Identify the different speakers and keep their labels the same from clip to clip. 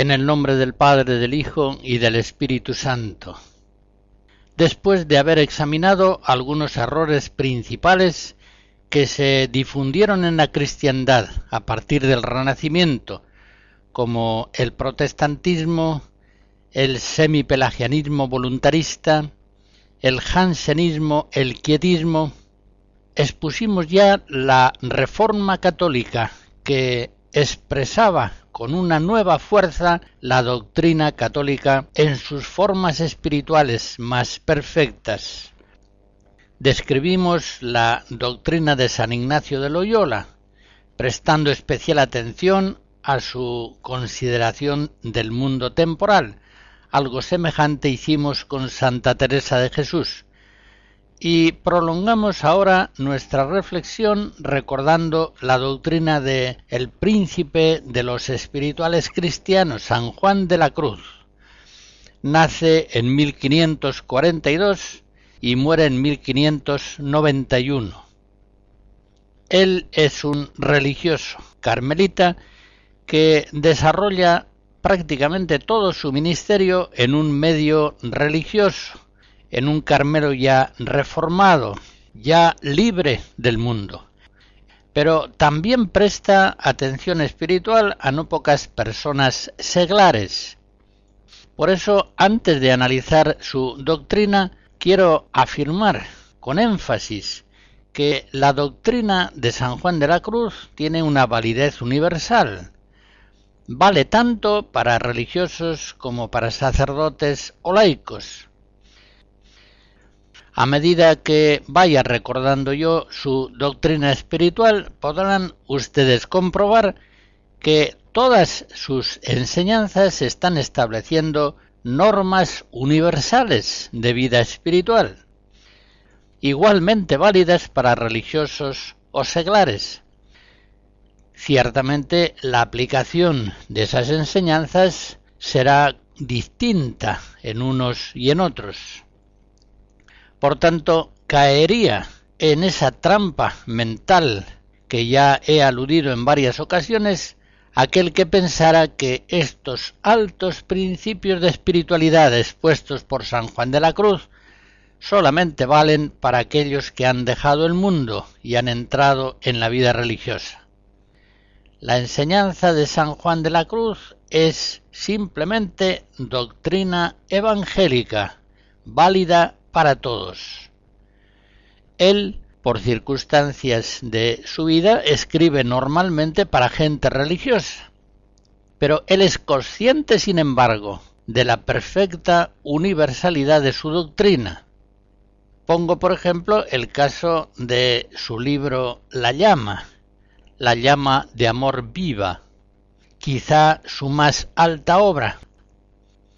Speaker 1: En el nombre del Padre, del Hijo y del Espíritu Santo. Después de haber examinado algunos errores principales que se difundieron en la cristiandad a partir del Renacimiento, como el protestantismo, el semipelagianismo voluntarista, el jansenismo, el quietismo, expusimos ya la reforma católica que expresaba con una nueva fuerza la doctrina católica en sus formas espirituales más perfectas. Describimos la doctrina de San Ignacio de Loyola, prestando especial atención a su consideración del mundo temporal. Algo semejante hicimos con Santa Teresa de Jesús, y prolongamos ahora nuestra reflexión recordando la doctrina de el príncipe de los espirituales cristianos, San Juan de la Cruz. Nace en 1542 y muere en 1591. Él es un religioso carmelita que desarrolla prácticamente todo su ministerio en un medio religioso en un Carmelo ya reformado, ya libre del mundo. Pero también presta atención espiritual a no pocas personas seglares. Por eso, antes de analizar su doctrina, quiero afirmar con énfasis que la doctrina de San Juan de la Cruz tiene una validez universal. Vale tanto para religiosos como para sacerdotes o laicos. A medida que vaya recordando yo su doctrina espiritual, podrán ustedes comprobar que todas sus enseñanzas están estableciendo normas universales de vida espiritual, igualmente válidas para religiosos o seglares. Ciertamente la aplicación de esas enseñanzas será distinta en unos y en otros. Por tanto, caería en esa trampa mental que ya he aludido en varias ocasiones aquel que pensara que estos altos principios de espiritualidad expuestos por San Juan de la Cruz solamente valen para aquellos que han dejado el mundo y han entrado en la vida religiosa. La enseñanza de San Juan de la Cruz es simplemente doctrina evangélica, válida para todos. Él, por circunstancias de su vida, escribe normalmente para gente religiosa, pero él es consciente, sin embargo, de la perfecta universalidad de su doctrina. Pongo, por ejemplo, el caso de su libro La llama, la llama de amor viva, quizá su más alta obra.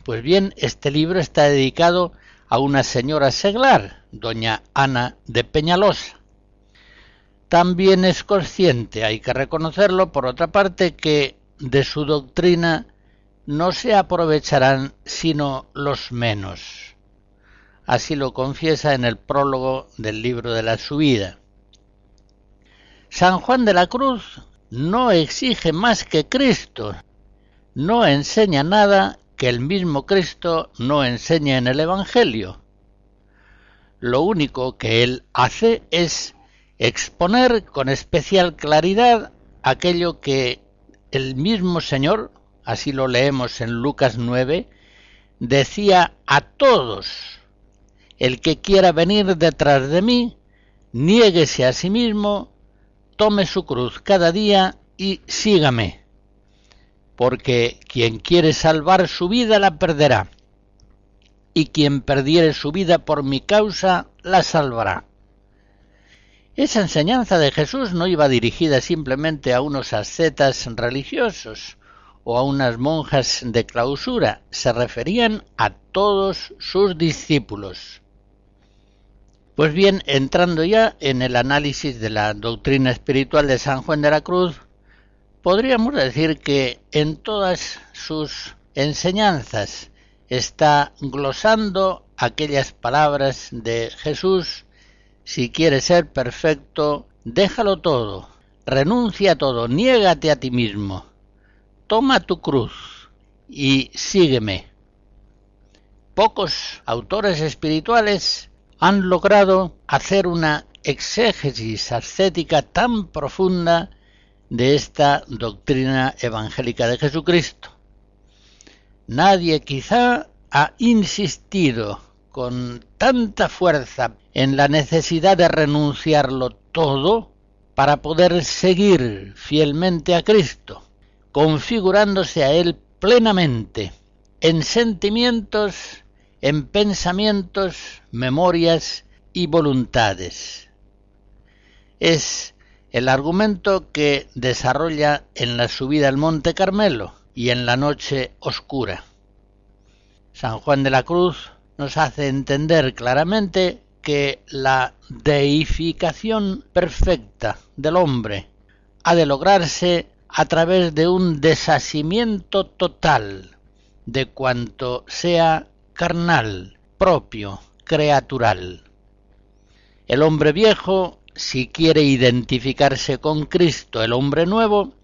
Speaker 1: Pues bien, este libro está dedicado a una señora seglar, doña Ana de Peñalosa. También es consciente, hay que reconocerlo, por otra parte, que de su doctrina no se aprovecharán sino los menos. Así lo confiesa en el prólogo del libro de la subida. San Juan de la Cruz no exige más que Cristo, no enseña nada que el mismo Cristo no enseña en el Evangelio. Lo único que él hace es exponer con especial claridad aquello que el mismo Señor, así lo leemos en Lucas 9, decía a todos, el que quiera venir detrás de mí, niéguese a sí mismo, tome su cruz cada día y sígame, porque quien quiere salvar su vida la perderá, y quien perdiere su vida por mi causa la salvará. Esa enseñanza de Jesús no iba dirigida simplemente a unos ascetas religiosos o a unas monjas de clausura, se referían a todos sus discípulos. Pues bien, entrando ya en el análisis de la doctrina espiritual de San Juan de la Cruz, podríamos decir que en todas sus enseñanzas está glosando aquellas palabras de Jesús, si quieres ser perfecto, déjalo todo, renuncia a todo, niégate a ti mismo, toma tu cruz y sígueme. Pocos autores espirituales han logrado hacer una exégesis ascética tan profunda de esta doctrina evangélica de Jesucristo. Nadie quizá ha insistido con tanta fuerza en la necesidad de renunciarlo todo para poder seguir fielmente a Cristo, configurándose a Él plenamente en sentimientos en pensamientos, memorias y voluntades. Es el argumento que desarrolla en la subida al Monte Carmelo y en la noche oscura. San Juan de la Cruz nos hace entender claramente que la deificación perfecta del hombre ha de lograrse a través de un desasimiento total de cuanto sea carnal, propio, creatural. El hombre viejo, si quiere identificarse con Cristo, el hombre nuevo,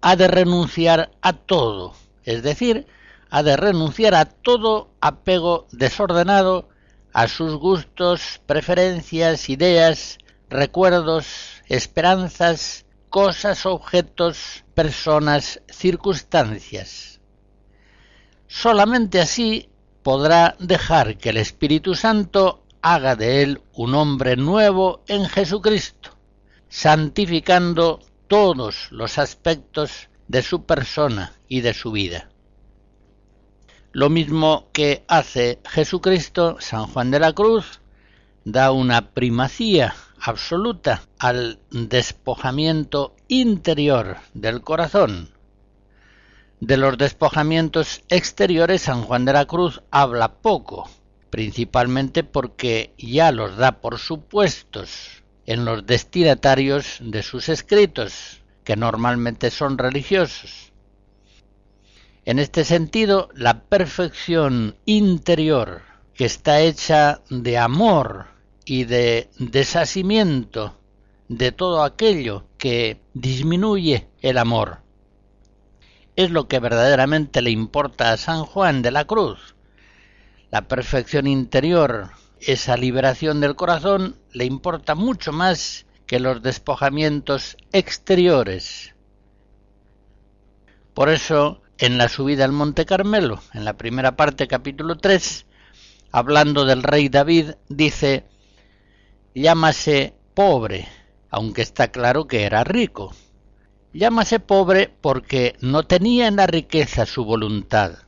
Speaker 1: ha de renunciar a todo, es decir, ha de renunciar a todo apego desordenado a sus gustos, preferencias, ideas, recuerdos, esperanzas, cosas, objetos, personas, circunstancias. Solamente así podrá dejar que el Espíritu Santo haga de él un hombre nuevo en Jesucristo, santificando todos los aspectos de su persona y de su vida. Lo mismo que hace Jesucristo, San Juan de la Cruz, da una primacía absoluta al despojamiento interior del corazón, de los despojamientos exteriores San Juan de la Cruz habla poco, principalmente porque ya los da por supuestos en los destinatarios de sus escritos, que normalmente son religiosos. En este sentido, la perfección interior, que está hecha de amor y de desasimiento de todo aquello que disminuye el amor, es lo que verdaderamente le importa a San Juan de la Cruz. La perfección interior, esa liberación del corazón, le importa mucho más que los despojamientos exteriores. Por eso, en la subida al Monte Carmelo, en la primera parte, capítulo 3, hablando del rey David, dice, llámase pobre, aunque está claro que era rico. Llámase pobre porque no tenía en la riqueza su voluntad,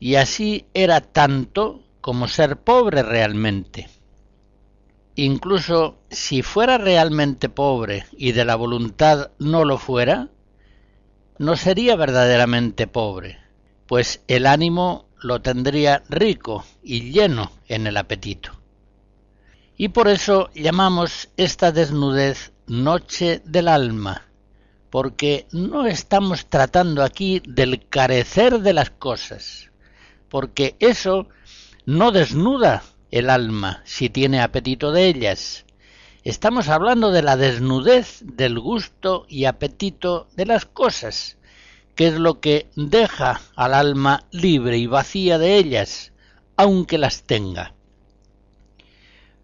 Speaker 1: y así era tanto como ser pobre realmente. Incluso si fuera realmente pobre y de la voluntad no lo fuera, no sería verdaderamente pobre, pues el ánimo lo tendría rico y lleno en el apetito. Y por eso llamamos esta desnudez noche del alma, porque no estamos tratando aquí del carecer de las cosas, porque eso no desnuda el alma si tiene apetito de ellas. Estamos hablando de la desnudez del gusto y apetito de las cosas, que es lo que deja al alma libre y vacía de ellas, aunque las tenga.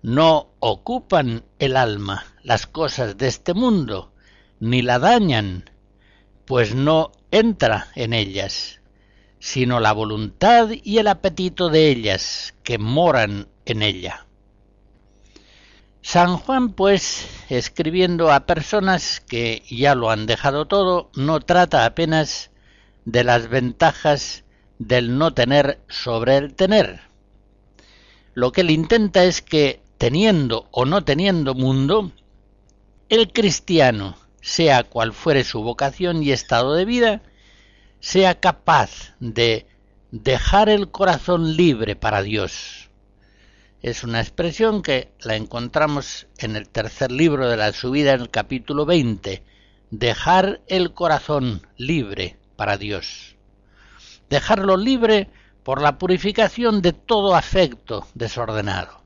Speaker 1: No ocupan el alma las cosas de este mundo, ni la dañan, pues no entra en ellas, sino la voluntad y el apetito de ellas que moran en ella. San Juan, pues, escribiendo a personas que ya lo han dejado todo, no trata apenas de las ventajas del no tener sobre el tener. Lo que él intenta es que, teniendo o no teniendo mundo, el cristiano, sea cual fuere su vocación y estado de vida, sea capaz de dejar el corazón libre para Dios. Es una expresión que la encontramos en el tercer libro de la subida en el capítulo 20, dejar el corazón libre para Dios. Dejarlo libre por la purificación de todo afecto desordenado.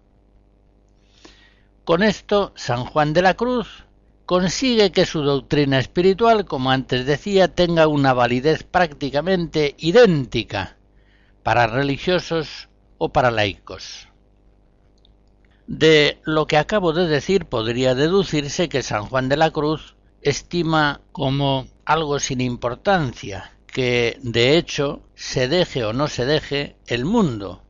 Speaker 1: Con esto, San Juan de la Cruz consigue que su doctrina espiritual, como antes decía, tenga una validez prácticamente idéntica para religiosos o para laicos. De lo que acabo de decir podría deducirse que San Juan de la Cruz estima como algo sin importancia que de hecho se deje o no se deje el mundo,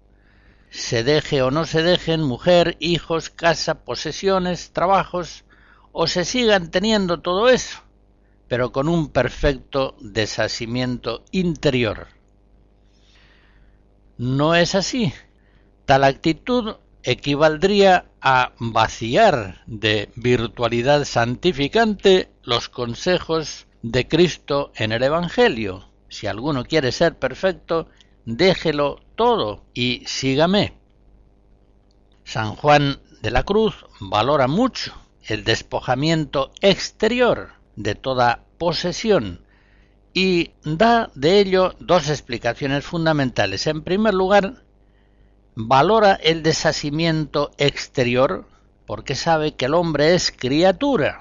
Speaker 1: se deje o no se dejen mujer, hijos, casa, posesiones, trabajos, o se sigan teniendo todo eso, pero con un perfecto desasimiento interior. No es así. Tal actitud equivaldría a vaciar de virtualidad santificante los consejos de Cristo en el Evangelio, si alguno quiere ser perfecto, déjelo todo y sígame. San Juan de la Cruz valora mucho el despojamiento exterior de toda posesión y da de ello dos explicaciones fundamentales. En primer lugar, valora el desasimiento exterior porque sabe que el hombre es criatura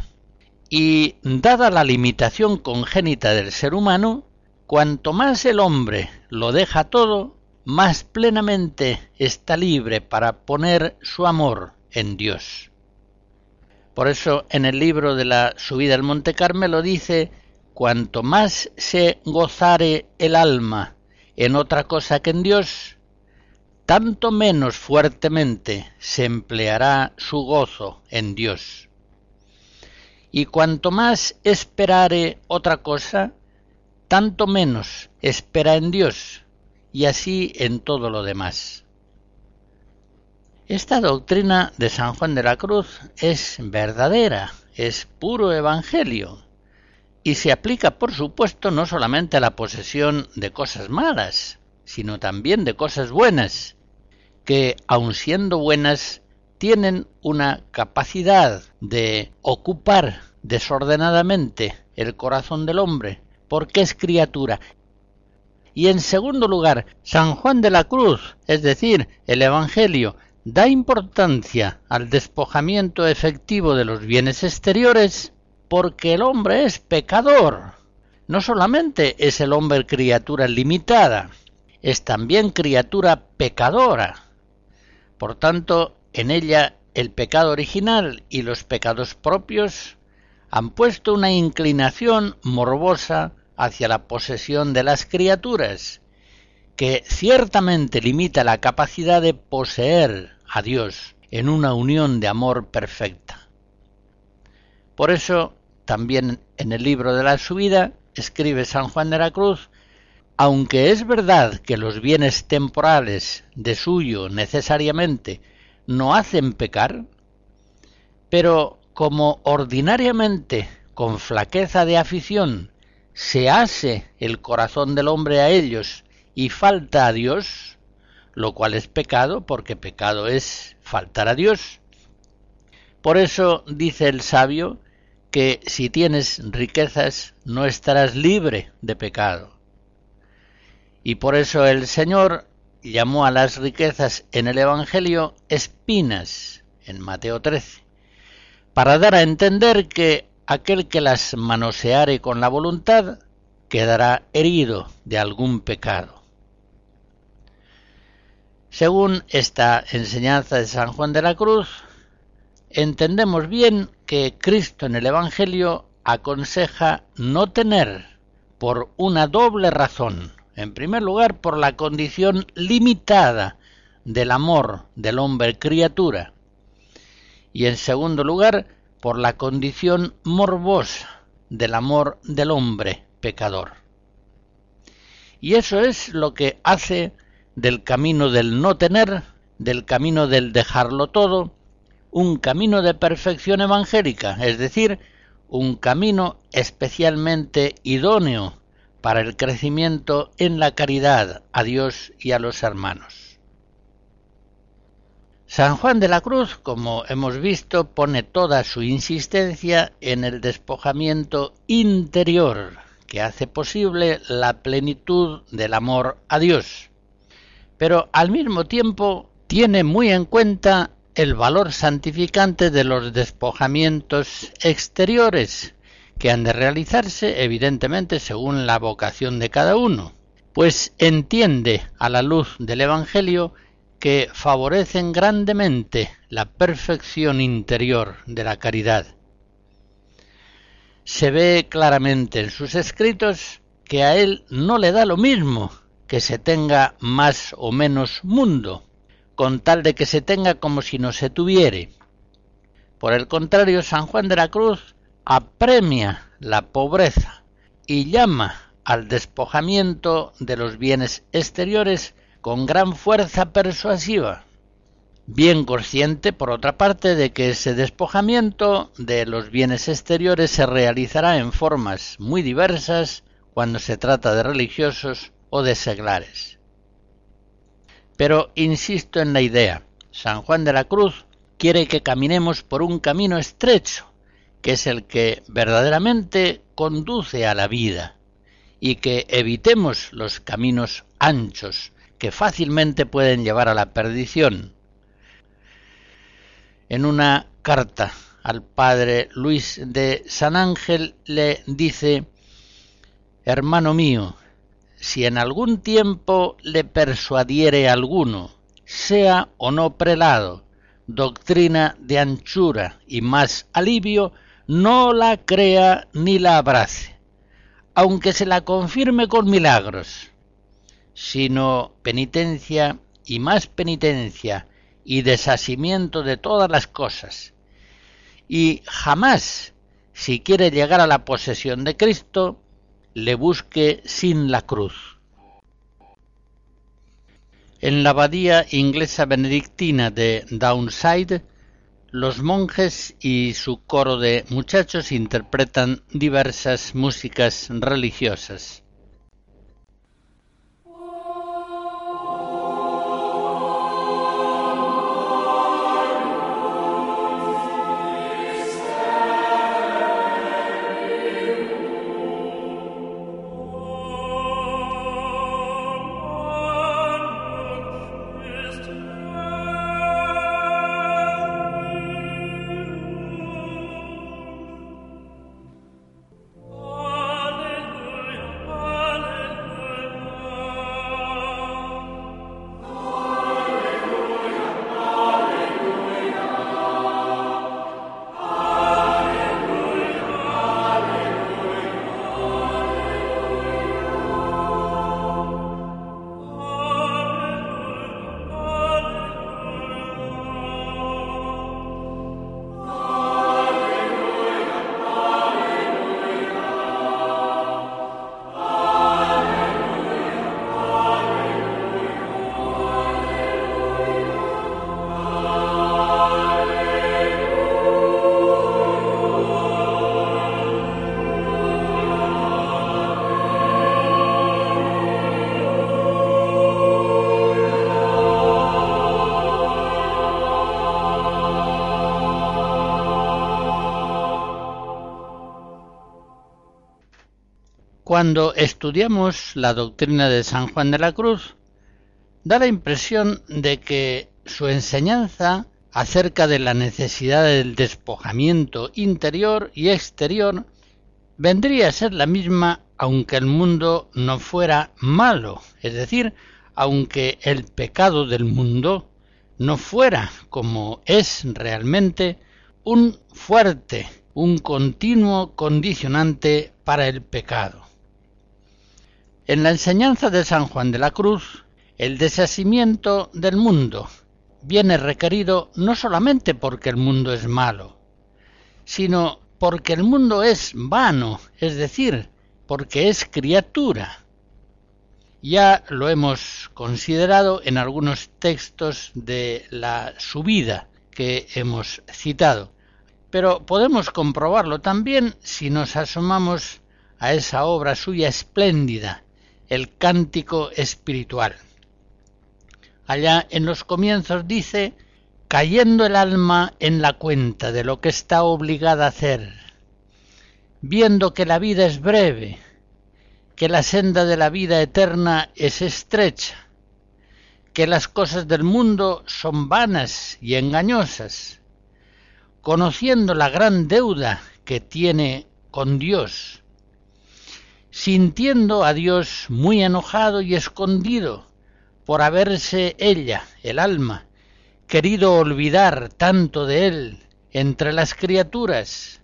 Speaker 1: y dada la limitación congénita del ser humano, Cuanto más el hombre lo deja todo, más plenamente está libre para poner su amor en Dios. Por eso en el libro de la subida al Monte Carmelo dice, cuanto más se gozare el alma en otra cosa que en Dios, tanto menos fuertemente se empleará su gozo en Dios. Y cuanto más esperare otra cosa, tanto menos espera en Dios y así en todo lo demás. Esta doctrina de San Juan de la Cruz es verdadera, es puro evangelio, y se aplica, por supuesto, no solamente a la posesión de cosas malas, sino también de cosas buenas, que, aun siendo buenas, tienen una capacidad de ocupar desordenadamente el corazón del hombre porque es criatura. Y en segundo lugar, San Juan de la Cruz, es decir, el Evangelio, da importancia al despojamiento efectivo de los bienes exteriores porque el hombre es pecador. No solamente es el hombre criatura limitada, es también criatura pecadora. Por tanto, en ella el pecado original y los pecados propios han puesto una inclinación morbosa hacia la posesión de las criaturas, que ciertamente limita la capacidad de poseer a Dios en una unión de amor perfecta. Por eso, también en el libro de la subida, escribe San Juan de la Cruz, aunque es verdad que los bienes temporales de suyo necesariamente no hacen pecar, pero como ordinariamente con flaqueza de afición se hace el corazón del hombre a ellos y falta a Dios, lo cual es pecado, porque pecado es faltar a Dios. Por eso dice el sabio que si tienes riquezas no estarás libre de pecado. Y por eso el Señor llamó a las riquezas en el Evangelio espinas, en Mateo 13, para dar a entender que aquel que las manoseare con la voluntad quedará herido de algún pecado. Según esta enseñanza de San Juan de la Cruz, entendemos bien que Cristo en el Evangelio aconseja no tener por una doble razón. En primer lugar, por la condición limitada del amor del hombre criatura. Y en segundo lugar, por la condición morbosa del amor del hombre pecador. Y eso es lo que hace del camino del no tener, del camino del dejarlo todo, un camino de perfección evangélica, es decir, un camino especialmente idóneo para el crecimiento en la caridad a Dios y a los hermanos. San Juan de la Cruz, como hemos visto, pone toda su insistencia en el despojamiento interior que hace posible la plenitud del amor a Dios, pero al mismo tiempo tiene muy en cuenta el valor santificante de los despojamientos exteriores, que han de realizarse evidentemente según la vocación de cada uno, pues entiende a la luz del Evangelio que favorecen grandemente la perfección interior de la caridad. Se ve claramente en sus escritos que a él no le da lo mismo que se tenga más o menos mundo, con tal de que se tenga como si no se tuviere. Por el contrario, San Juan de la Cruz apremia la pobreza y llama al despojamiento de los bienes exteriores con gran fuerza persuasiva, bien consciente, por otra parte, de que ese despojamiento de los bienes exteriores se realizará en formas muy diversas cuando se trata de religiosos o de seglares. Pero insisto en la idea, San Juan de la Cruz quiere que caminemos por un camino estrecho, que es el que verdaderamente conduce a la vida, y que evitemos los caminos anchos, que fácilmente pueden llevar a la perdición. En una carta al padre Luis de San Ángel le dice, Hermano mío, si en algún tiempo le persuadiere alguno, sea o no prelado, doctrina de anchura y más alivio, no la crea ni la abrace, aunque se la confirme con milagros, sino penitencia y más penitencia y desasimiento de todas las cosas. Y jamás, si quiere llegar a la posesión de Cristo, le busque sin la cruz. En la abadía inglesa benedictina de Downside, los monjes y su coro de muchachos interpretan diversas músicas religiosas. Cuando estudiamos la doctrina de San Juan de la Cruz, da la impresión de que su enseñanza acerca de la necesidad del despojamiento interior y exterior vendría a ser la misma aunque el mundo no fuera malo, es decir, aunque el pecado del mundo no fuera como es realmente un fuerte, un continuo condicionante para el pecado. En la enseñanza de San Juan de la Cruz, el deshacimiento del mundo viene requerido no solamente porque el mundo es malo, sino porque el mundo es vano, es decir, porque es criatura. Ya lo hemos considerado en algunos textos de la subida que hemos citado, pero podemos comprobarlo también si nos asomamos a esa obra suya espléndida, el cántico espiritual. Allá en los comienzos dice, cayendo el alma en la cuenta de lo que está obligada a hacer, viendo que la vida es breve, que la senda de la vida eterna es estrecha, que las cosas del mundo son vanas y engañosas, conociendo la gran deuda que tiene con Dios, sintiendo a Dios muy enojado y escondido por haberse ella, el alma, querido olvidar tanto de él entre las criaturas,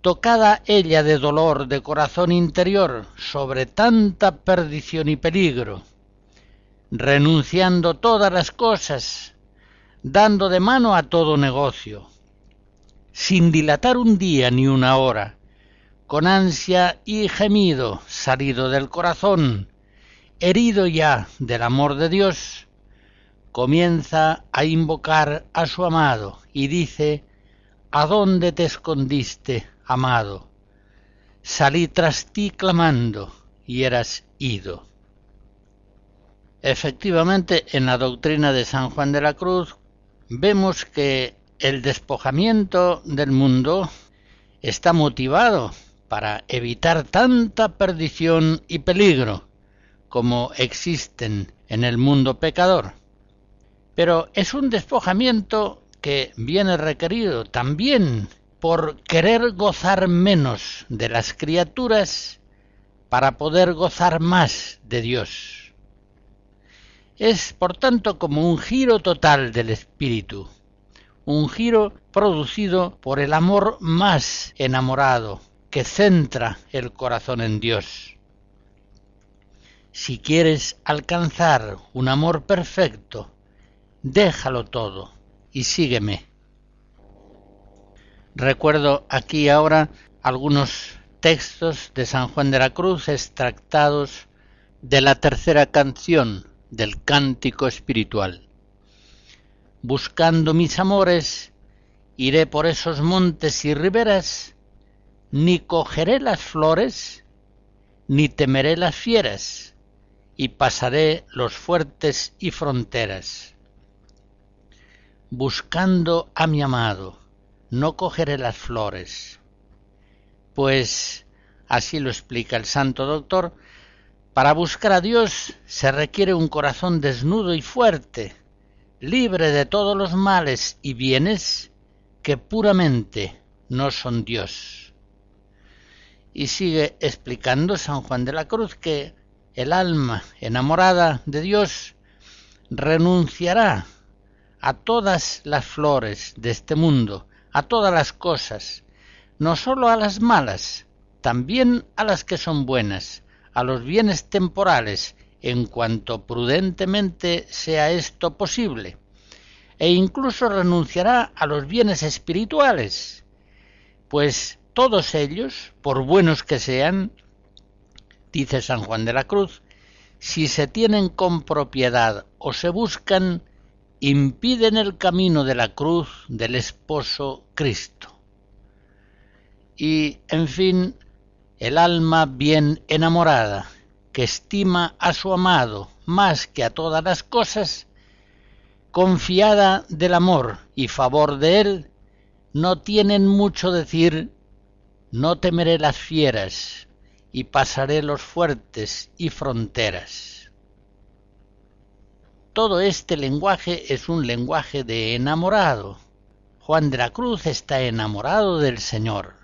Speaker 1: tocada ella de dolor de corazón interior sobre tanta perdición y peligro, renunciando todas las cosas, dando de mano a todo negocio, sin dilatar un día ni una hora, con ansia y gemido salido del corazón, herido ya del amor de Dios, comienza a invocar a su amado y dice, ¿A dónde te escondiste, amado, salí tras ti clamando y eras ido. Efectivamente, en la doctrina de San Juan de la Cruz vemos que el despojamiento del mundo está motivado para evitar tanta perdición y peligro como existen en el mundo pecador. Pero es un despojamiento que viene requerido también por querer gozar menos de las criaturas para poder gozar más de Dios. Es, por tanto, como un giro total del espíritu, un giro producido por el amor más enamorado que centra el corazón en Dios. Si quieres alcanzar un amor perfecto, déjalo todo y sígueme. Recuerdo aquí ahora algunos textos de San Juan de la Cruz extractados de la tercera canción del cántico espiritual. Buscando mis amores, iré por esos montes y riberas, ni cogeré las flores, ni temeré las fieras, y pasaré los fuertes y fronteras. Buscando a mi amado, no cogeré las flores. Pues, así lo explica el santo doctor, para buscar a Dios se requiere un corazón desnudo y fuerte, libre de todos los males y bienes que puramente no son Dios. Y sigue explicando San Juan de la Cruz que el alma enamorada de Dios renunciará a todas las flores de este mundo, a todas las cosas, no sólo a las malas, también a las que son buenas, a los bienes temporales, en cuanto prudentemente sea esto posible, e incluso renunciará a los bienes espirituales, pues todos ellos, por buenos que sean, dice San Juan de la Cruz, si se tienen con propiedad o se buscan, impiden el camino de la cruz del esposo Cristo. Y, en fin, el alma bien enamorada, que estima a su amado más que a todas las cosas, confiada del amor y favor de él, no tienen mucho decir, no temeré las fieras y pasaré los fuertes y fronteras. Todo este lenguaje es un lenguaje de enamorado. Juan de la Cruz está enamorado del Señor.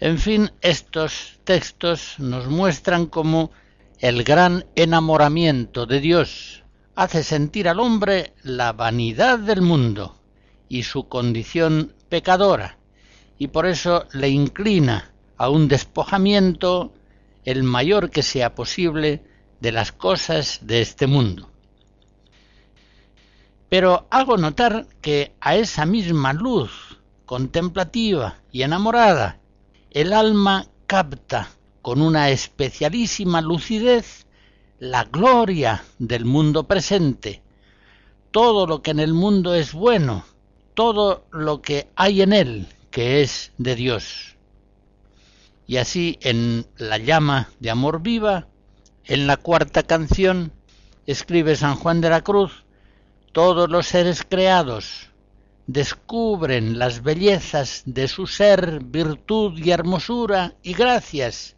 Speaker 1: En fin, estos textos nos muestran cómo el gran enamoramiento de Dios hace sentir al hombre la vanidad del mundo y su condición pecadora y por eso le inclina a un despojamiento el mayor que sea posible de las cosas de este mundo. Pero hago notar que a esa misma luz contemplativa y enamorada, el alma capta con una especialísima lucidez la gloria del mundo presente, todo lo que en el mundo es bueno, todo lo que hay en él que es de Dios. Y así en La llama de amor viva, en la cuarta canción, escribe San Juan de la Cruz, todos los seres creados descubren las bellezas de su ser, virtud y hermosura y gracias,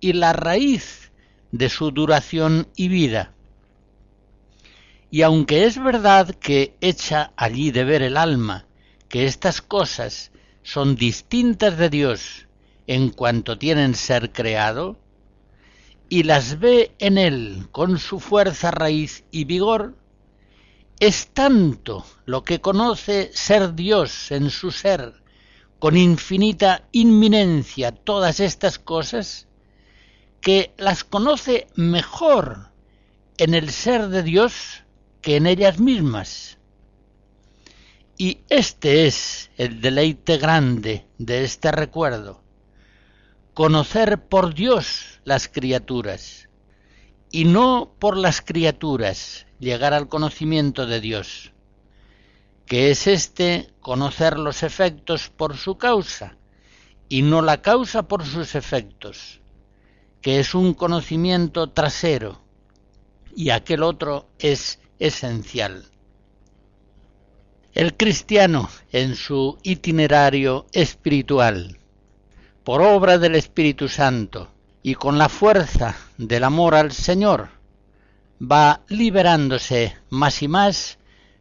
Speaker 1: y la raíz de su duración y vida. Y aunque es verdad que echa allí de ver el alma que estas cosas son distintas de Dios en cuanto tienen ser creado, y las ve en él con su fuerza, raíz y vigor, es tanto lo que conoce ser Dios en su ser, con infinita inminencia todas estas cosas, que las conoce mejor en el ser de Dios que en ellas mismas. Y este es el deleite grande de este recuerdo, conocer por Dios las criaturas, y no por las criaturas llegar al conocimiento de Dios, que es este conocer los efectos por su causa, y no la causa por sus efectos, que es un conocimiento trasero, y aquel otro es esencial. El cristiano en su itinerario espiritual, por obra del Espíritu Santo y con la fuerza del amor al Señor, va liberándose más y más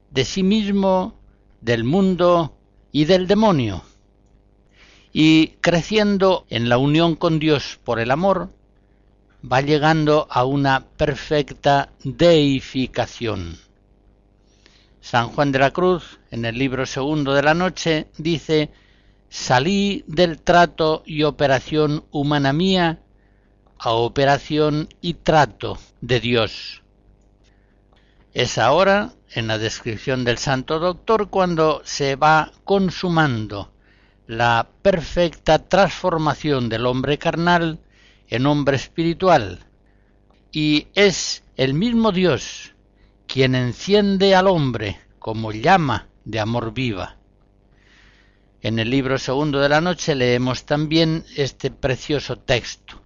Speaker 1: de sí mismo, del mundo y del demonio, y creciendo en la unión con Dios por el amor, va llegando a una perfecta deificación. San Juan de la Cruz, en el libro segundo de la noche, dice, salí del trato y operación humana mía a operación y trato de Dios. Es ahora, en la descripción del Santo Doctor, cuando se va consumando la perfecta transformación del hombre carnal en hombre espiritual, y es el mismo Dios quien enciende al hombre como llama de amor viva. En el libro segundo de la noche leemos también este precioso texto.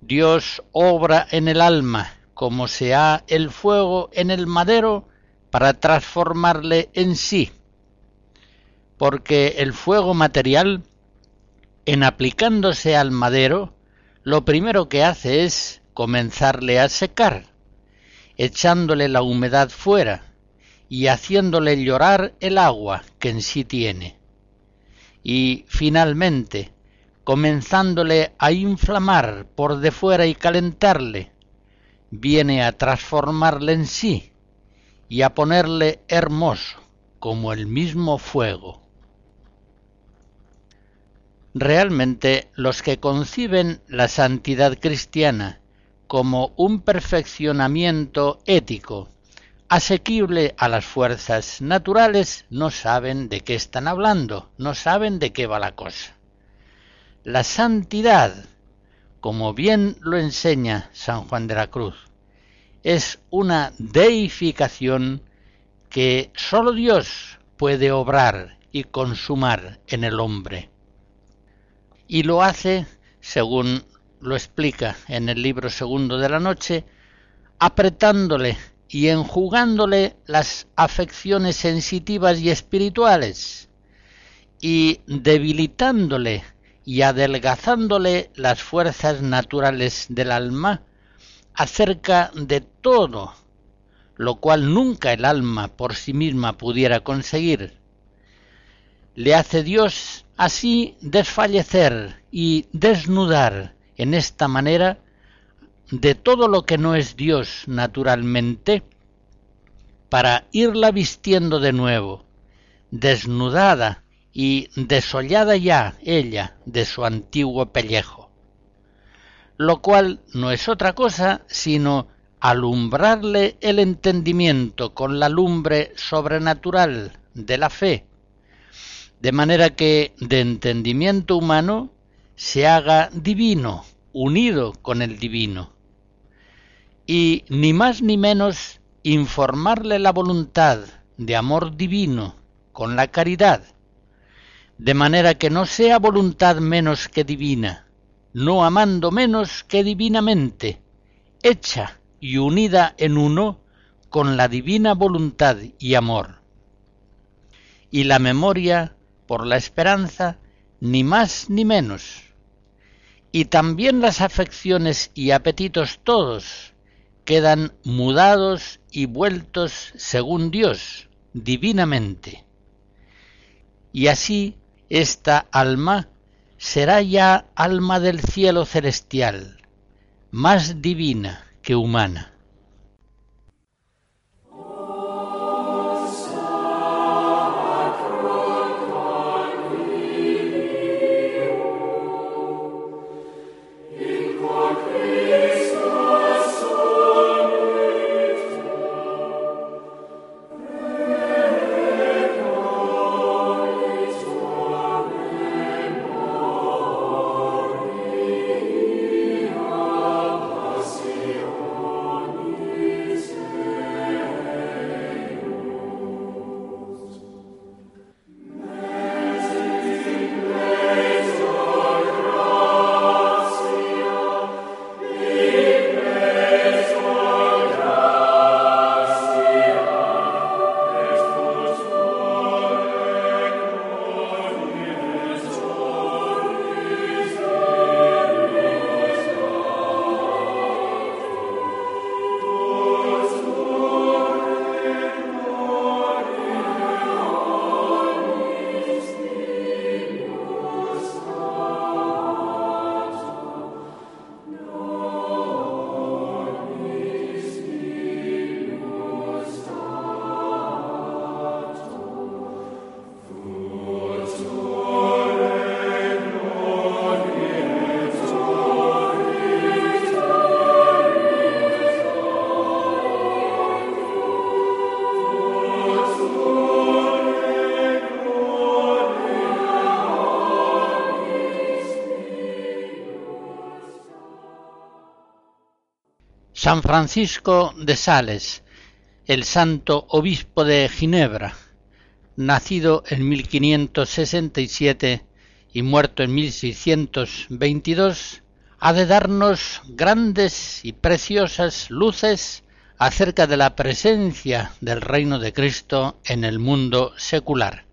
Speaker 1: Dios obra en el alma como se ha el fuego en el madero para transformarle en sí, porque el fuego material, en aplicándose al madero, lo primero que hace es comenzarle a secar, echándole la humedad fuera y haciéndole llorar el agua que en sí tiene. Y finalmente, comenzándole a inflamar por de fuera y calentarle, viene a transformarle en sí y a ponerle hermoso como el mismo fuego. Realmente los que conciben la santidad cristiana como un perfeccionamiento ético asequible a las fuerzas naturales, no saben de qué están hablando, no saben de qué va la cosa. La santidad, como bien lo enseña San Juan de la Cruz, es una deificación que sólo Dios puede obrar y consumar en el hombre. Y lo hace, según lo explica en el libro segundo de la noche, apretándole y enjugándole las afecciones sensitivas y espirituales, y debilitándole y adelgazándole las fuerzas naturales del alma acerca de todo, lo cual nunca el alma por sí misma pudiera conseguir. Le hace Dios así desfallecer y desnudar en esta manera de todo lo que no es Dios naturalmente, para irla vistiendo de nuevo, desnudada y desollada ya ella de su antiguo pellejo, lo cual no es otra cosa sino alumbrarle el entendimiento con la lumbre sobrenatural de la fe, de manera que de entendimiento humano se haga divino, unido con el divino. Y ni más ni menos informarle la voluntad de amor divino con la caridad, de manera que no sea voluntad menos que divina, no amando menos que divinamente, hecha y unida en uno con la divina voluntad y amor. Y la memoria por la esperanza, ni más ni menos. Y también las afecciones y apetitos todos quedan mudados y vueltos según Dios, divinamente. Y así esta alma será ya alma del cielo celestial, más divina que humana. San Francisco de Sales, el santo obispo de Ginebra, nacido en 1567 y muerto en 1622, ha de darnos grandes y preciosas luces acerca de la presencia del reino de Cristo en el mundo secular.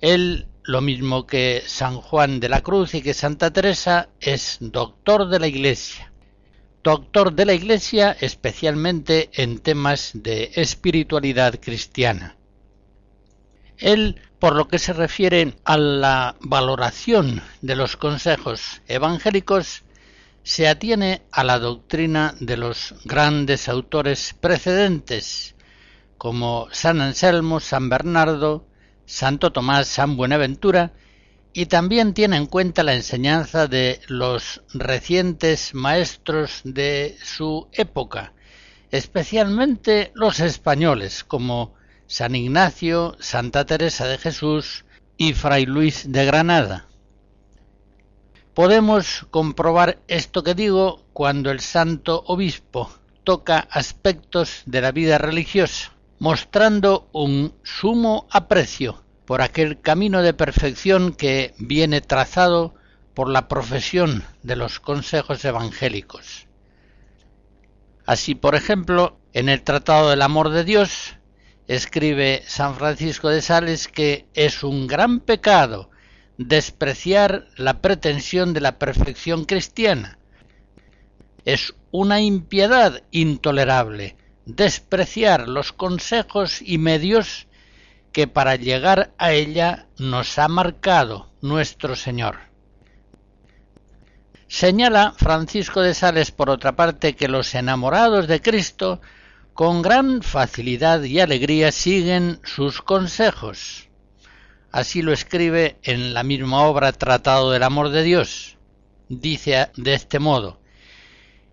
Speaker 1: Él, lo mismo que San Juan de la Cruz y que Santa Teresa, es doctor de la Iglesia doctor de la Iglesia especialmente en temas de espiritualidad cristiana. Él, por lo que se refiere a la valoración de los consejos evangélicos, se atiene a la doctrina de los grandes autores precedentes, como San Anselmo, San Bernardo, Santo Tomás, San Buenaventura, y también tiene en cuenta la enseñanza de los recientes maestros de su época, especialmente los españoles como San Ignacio, Santa Teresa de Jesús y Fray Luis de Granada. Podemos comprobar esto que digo cuando el santo obispo toca aspectos de la vida religiosa, mostrando un sumo aprecio por aquel camino de perfección que viene trazado por la profesión de los consejos evangélicos. Así, por ejemplo, en el Tratado del Amor de Dios, escribe San Francisco de Sales que es un gran pecado despreciar la pretensión de la perfección cristiana. Es una impiedad intolerable despreciar los consejos y medios que para llegar a ella nos ha marcado nuestro Señor. Señala Francisco de Sales, por otra parte, que los enamorados de Cristo con gran facilidad y alegría siguen sus consejos. así lo escribe en la misma obra Tratado del Amor de Dios. Dice de este modo,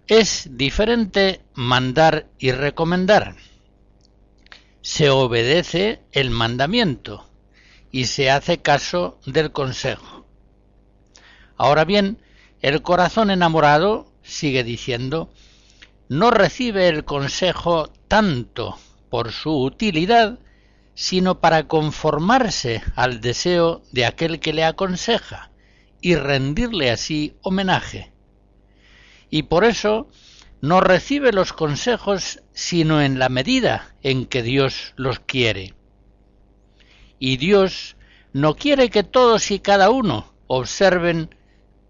Speaker 1: es diferente mandar y recomendar. Se obedece el mandamiento y se hace caso del consejo. Ahora bien, el corazón enamorado, sigue diciendo, no recibe el consejo tanto por su utilidad, sino para conformarse al deseo de aquel que le aconseja y rendirle así homenaje. Y por eso no recibe los consejos sino en la medida en que Dios los quiere. Y Dios no quiere que todos y cada uno observen,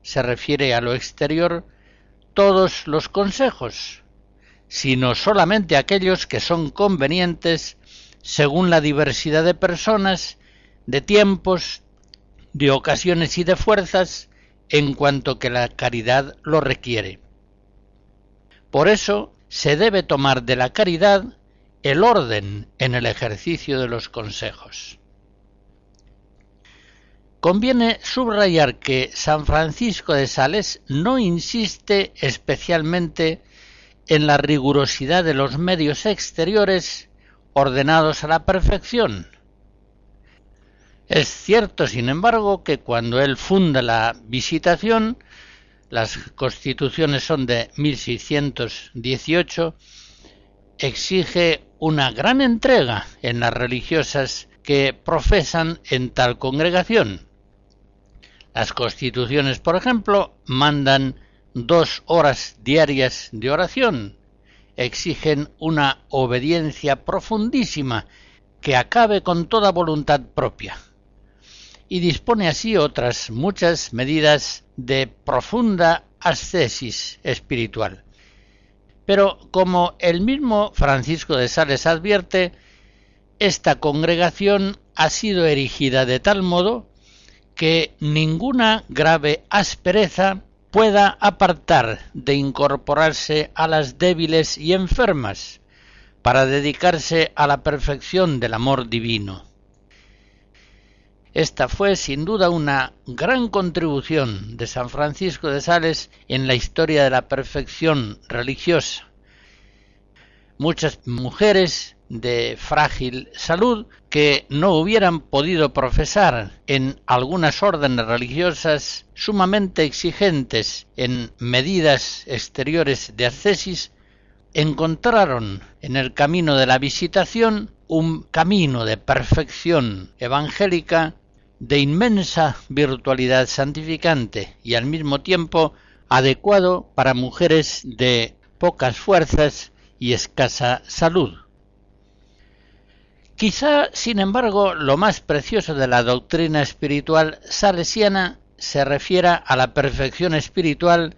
Speaker 1: se refiere a lo exterior, todos los consejos, sino solamente aquellos que son convenientes según la diversidad de personas, de tiempos, de ocasiones y de fuerzas, en cuanto que la caridad lo requiere. Por eso se debe tomar de la caridad el orden en el ejercicio de los consejos. Conviene subrayar que San Francisco de Sales no insiste especialmente en la rigurosidad de los medios exteriores ordenados a la perfección. Es cierto, sin embargo, que cuando él funda la visitación, las constituciones son de 1618, exige una gran entrega en las religiosas que profesan en tal congregación. Las constituciones, por ejemplo, mandan dos horas diarias de oración, exigen una obediencia profundísima que acabe con toda voluntad propia y dispone así otras muchas medidas de profunda ascesis espiritual. Pero como el mismo Francisco de Sales advierte, esta congregación ha sido erigida de tal modo que ninguna grave aspereza pueda apartar de incorporarse a las débiles y enfermas para dedicarse a la perfección del amor divino. Esta fue sin duda una gran contribución de San Francisco de Sales en la historia de la perfección religiosa. Muchas mujeres de frágil salud que no hubieran podido profesar en algunas órdenes religiosas sumamente exigentes en medidas exteriores de ascesis, encontraron en el camino de la visitación un camino de perfección evangélica de inmensa virtualidad santificante y al mismo tiempo adecuado para mujeres de pocas fuerzas y escasa salud. Quizá, sin embargo, lo más precioso de la doctrina espiritual salesiana se refiera a la perfección espiritual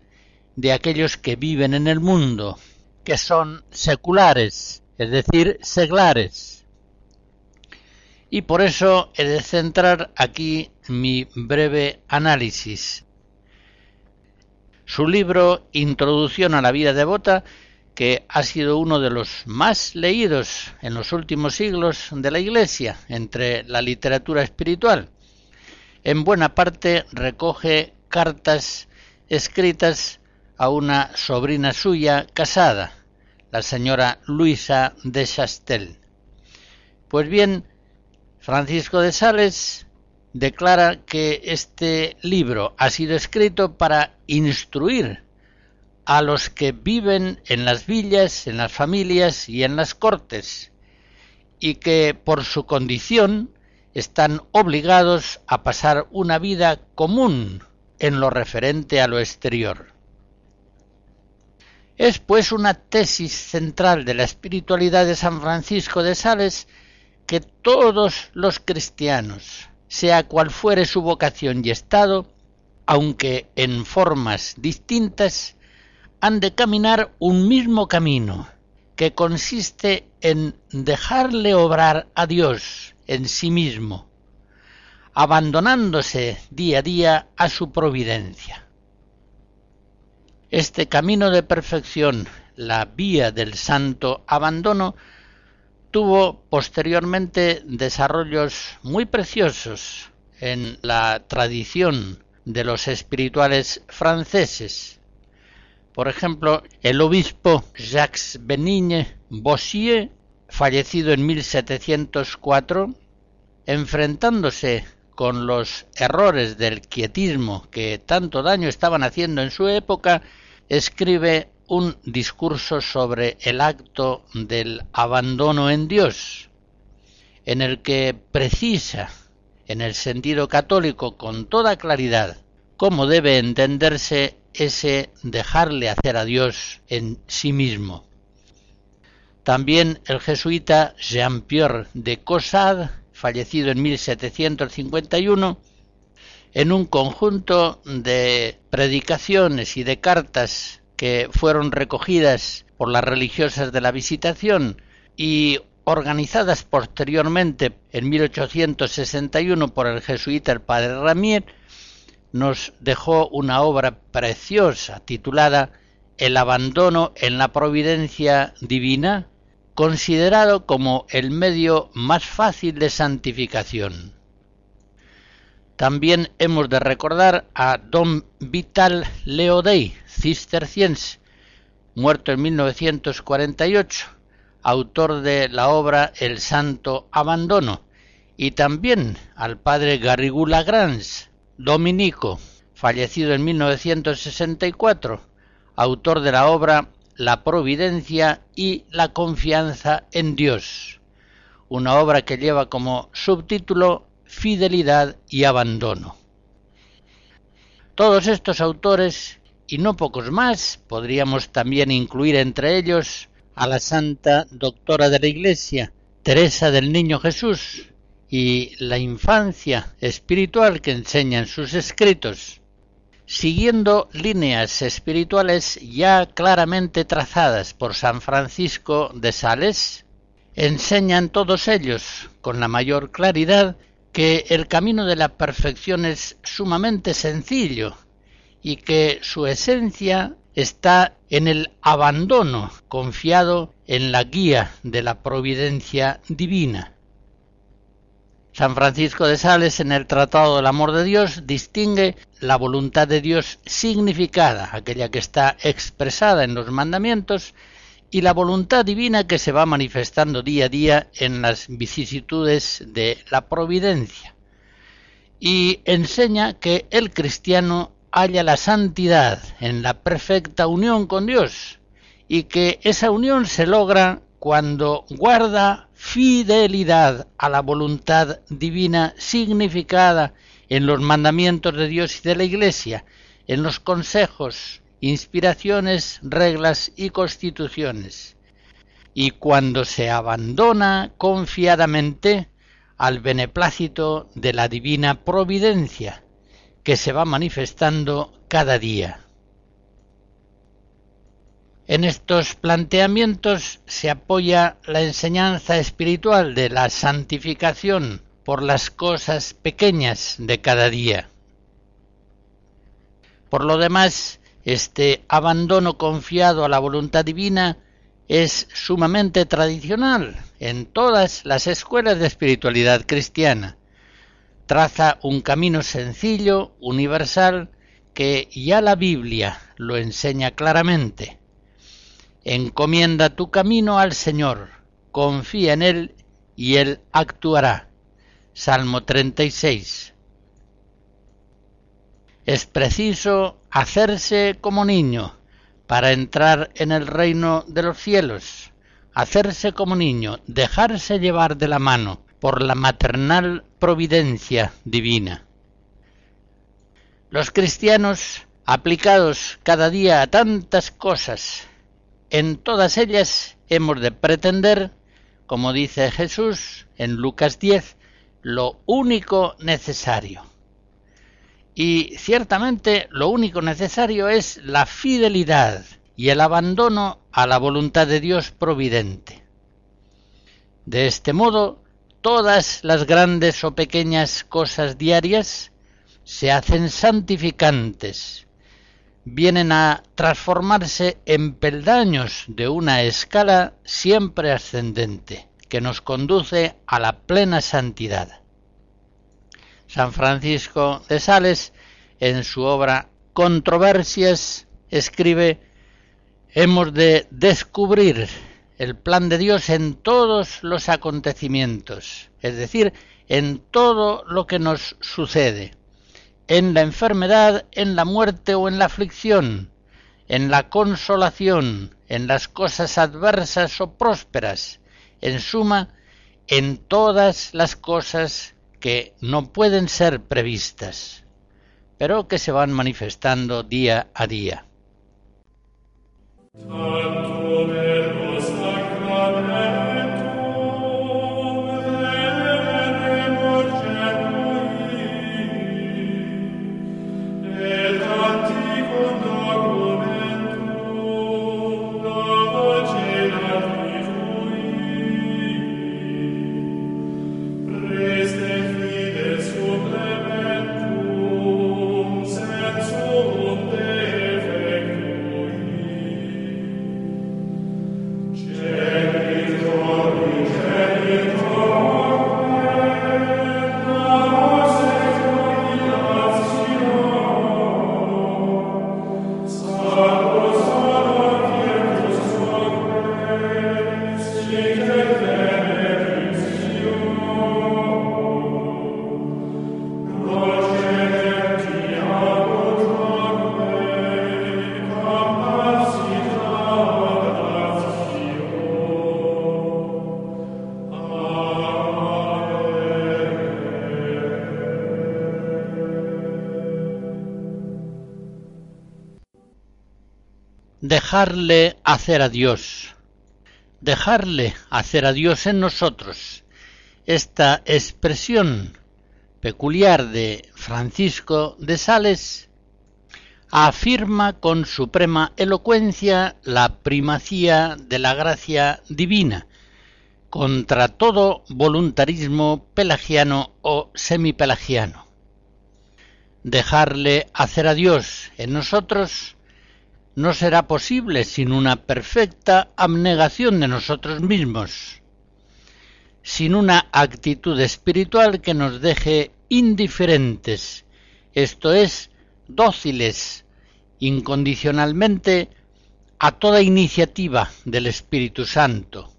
Speaker 1: de aquellos que viven en el mundo, que son seculares, es decir, seglares. Y por eso he de centrar aquí mi breve análisis. Su libro Introducción a la vida devota que ha sido uno de los más leídos en los últimos siglos de la Iglesia entre la literatura espiritual. En buena parte recoge cartas escritas a una sobrina suya casada, la señora Luisa de Chastel. Pues bien, Francisco de Sales declara que este libro ha sido escrito para instruir a los que viven en las villas, en las familias y en las cortes, y que por su condición están obligados a pasar una vida común en lo referente a lo exterior. Es pues una tesis central de la espiritualidad de San Francisco de Sales que todos los cristianos, sea cual fuere su vocación y estado, aunque en formas distintas, han de caminar un mismo camino, que consiste en dejarle obrar a Dios en sí mismo, abandonándose día a día a su providencia. Este camino de perfección, la vía del santo abandono, tuvo posteriormente desarrollos muy preciosos en la tradición de los espirituales franceses. Por ejemplo, el obispo Jacques Benigne Bossier, fallecido en 1704, enfrentándose con los errores del quietismo que tanto daño estaban haciendo en su época, escribe un discurso sobre el acto del abandono en Dios, en el que precisa, en el sentido católico, con toda claridad, cómo debe entenderse ese dejarle hacer a Dios en sí mismo. También el jesuita Jean-Pierre de Caussade, fallecido en 1751, en un conjunto de predicaciones y de cartas que fueron recogidas por las religiosas de la Visitación y organizadas posteriormente en 1861 por el jesuita el padre Ramier, nos dejó una obra preciosa titulada El abandono en la providencia divina, considerado como el medio más fácil de santificación. También hemos de recordar a don Vital Leodey, cisterciense, muerto en 1948, autor de la obra El Santo Abandono, y también al padre Garrigou Lagrange, dominico, fallecido en 1964, autor de la obra La Providencia y la Confianza en Dios, una obra que lleva como subtítulo Fidelidad y Abandono. Todos estos autores, y no pocos más, podríamos también incluir entre ellos a la Santa Doctora de la Iglesia, Teresa del Niño Jesús, y la infancia espiritual que enseña en sus escritos, siguiendo líneas espirituales ya claramente trazadas por San Francisco de Sales, enseñan todos ellos con la mayor claridad que el camino de la perfección es sumamente sencillo y que su esencia está en el abandono confiado en la guía de la providencia divina. San Francisco de Sales en el Tratado del Amor de Dios distingue la voluntad de Dios significada, aquella que está expresada en los mandamientos, y la voluntad divina que se va manifestando día a día en las vicisitudes de la providencia. Y enseña que el cristiano halla la santidad en la perfecta unión con Dios y que esa unión se logra cuando guarda fidelidad a la voluntad divina significada en los mandamientos de Dios y de la Iglesia, en los consejos, inspiraciones, reglas y constituciones, y cuando se abandona confiadamente al beneplácito de la divina providencia, que se va manifestando cada día. En estos planteamientos se apoya la enseñanza espiritual de la santificación por las cosas pequeñas de cada día. Por lo demás, este abandono confiado a la voluntad divina es sumamente tradicional en todas las escuelas de espiritualidad cristiana. Traza un camino sencillo, universal, que ya la Biblia lo enseña claramente. Encomienda tu camino al Señor, confía en Él y Él actuará. Salmo 36. Es preciso hacerse como niño para entrar en el reino de los cielos, hacerse como niño, dejarse llevar de la mano por la maternal providencia divina. Los cristianos, aplicados cada día a tantas cosas, en todas ellas hemos de pretender, como dice Jesús en Lucas 10, lo único necesario. Y ciertamente lo único necesario es la fidelidad y el abandono a la voluntad de Dios providente. De este modo, todas las grandes o pequeñas cosas diarias se hacen santificantes vienen a transformarse en peldaños de una escala siempre ascendente, que nos conduce a la plena santidad. San Francisco de Sales, en su obra Controversias, escribe, hemos de descubrir el plan de Dios en todos los acontecimientos, es decir, en todo lo que nos sucede, en la enfermedad, en la muerte o en la aflicción, en la consolación, en las cosas adversas o prósperas, en suma, en todas las cosas que no pueden ser previstas, pero que se van manifestando día a día. Dejarle hacer a Dios, dejarle hacer a Dios en nosotros. Esta expresión peculiar de Francisco de Sales afirma con suprema elocuencia la primacía de la gracia divina contra todo voluntarismo pelagiano o semipelagiano. Dejarle hacer a Dios en nosotros no será posible sin una perfecta abnegación de nosotros mismos, sin una actitud espiritual que nos deje indiferentes, esto es, dóciles incondicionalmente a toda iniciativa del Espíritu Santo.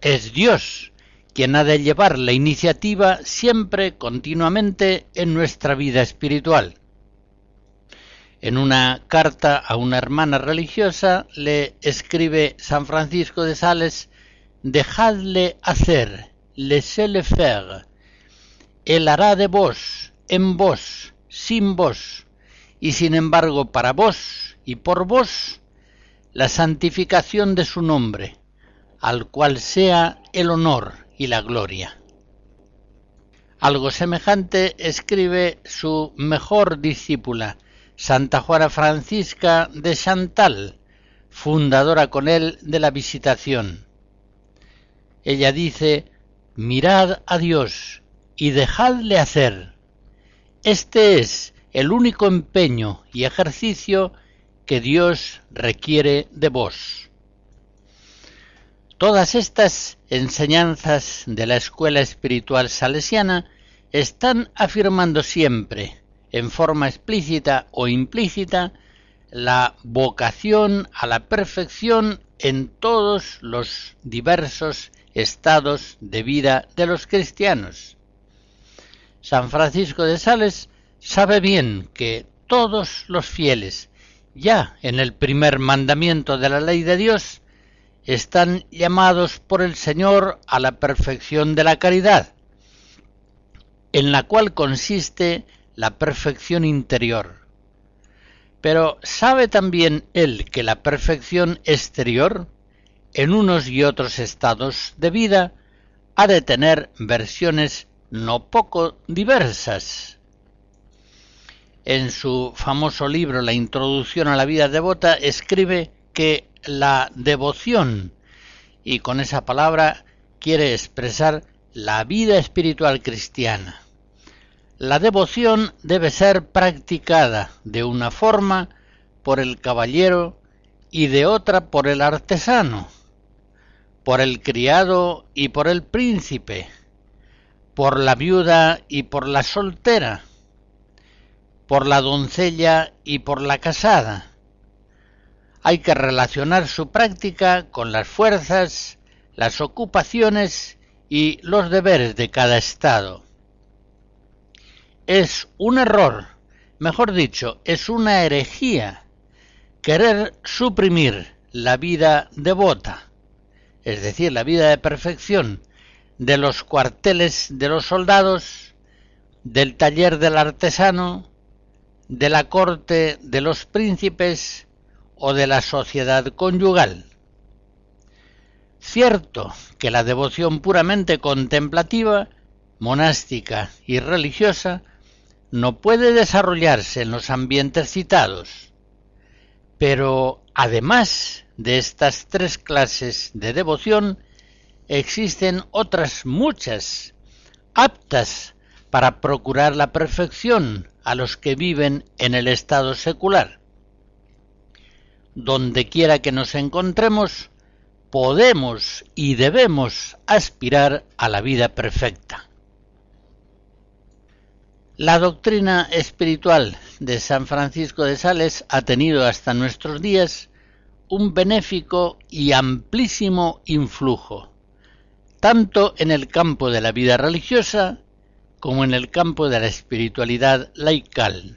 Speaker 1: Es Dios quien ha de llevar la iniciativa siempre continuamente en nuestra vida espiritual. En una carta a una hermana religiosa le escribe San Francisco de Sales, dejadle hacer, laissez-le faire. Él hará de vos, en vos, sin vos, y sin embargo para vos y por vos, la santificación de su nombre, al cual sea el honor y la gloria. Algo semejante escribe su mejor discípula, Santa Juana Francisca de Chantal, fundadora con él de la Visitación. Ella dice, mirad a Dios y dejadle hacer. Este es el único empeño y ejercicio que Dios requiere de vos. Todas estas enseñanzas de la escuela espiritual salesiana están afirmando siempre en forma explícita o implícita la vocación a la perfección en todos los diversos estados de vida de los cristianos. San Francisco de Sales sabe bien que todos los fieles, ya en el primer mandamiento de la ley de Dios, están llamados por el Señor a la perfección de la caridad, en la cual consiste la perfección interior. Pero ¿sabe también él que la perfección exterior, en unos y otros estados de vida, ha de tener versiones no poco diversas? En su famoso libro La Introducción a la vida devota escribe que la devoción, y con esa palabra quiere expresar la vida espiritual cristiana, la devoción debe ser practicada de una forma por el caballero y de otra por el artesano, por el criado y por el príncipe, por la viuda y por la soltera, por la doncella y por la casada. Hay que relacionar su práctica con las fuerzas, las ocupaciones y los deberes de cada estado. Es un error, mejor dicho, es una herejía querer suprimir la vida devota, es decir, la vida de perfección de los cuarteles de los soldados, del taller del artesano, de la corte de los príncipes o de la sociedad conyugal. Cierto que la devoción puramente contemplativa, monástica y religiosa no puede desarrollarse en los ambientes citados, pero además de estas tres clases de devoción, existen otras muchas aptas para procurar la perfección a los que viven en el estado secular. Donde quiera que nos encontremos, podemos y debemos aspirar a la vida perfecta. La doctrina espiritual de San Francisco de Sales ha tenido hasta nuestros días un benéfico y amplísimo influjo, tanto en el campo de la vida religiosa como en el campo de la espiritualidad laical.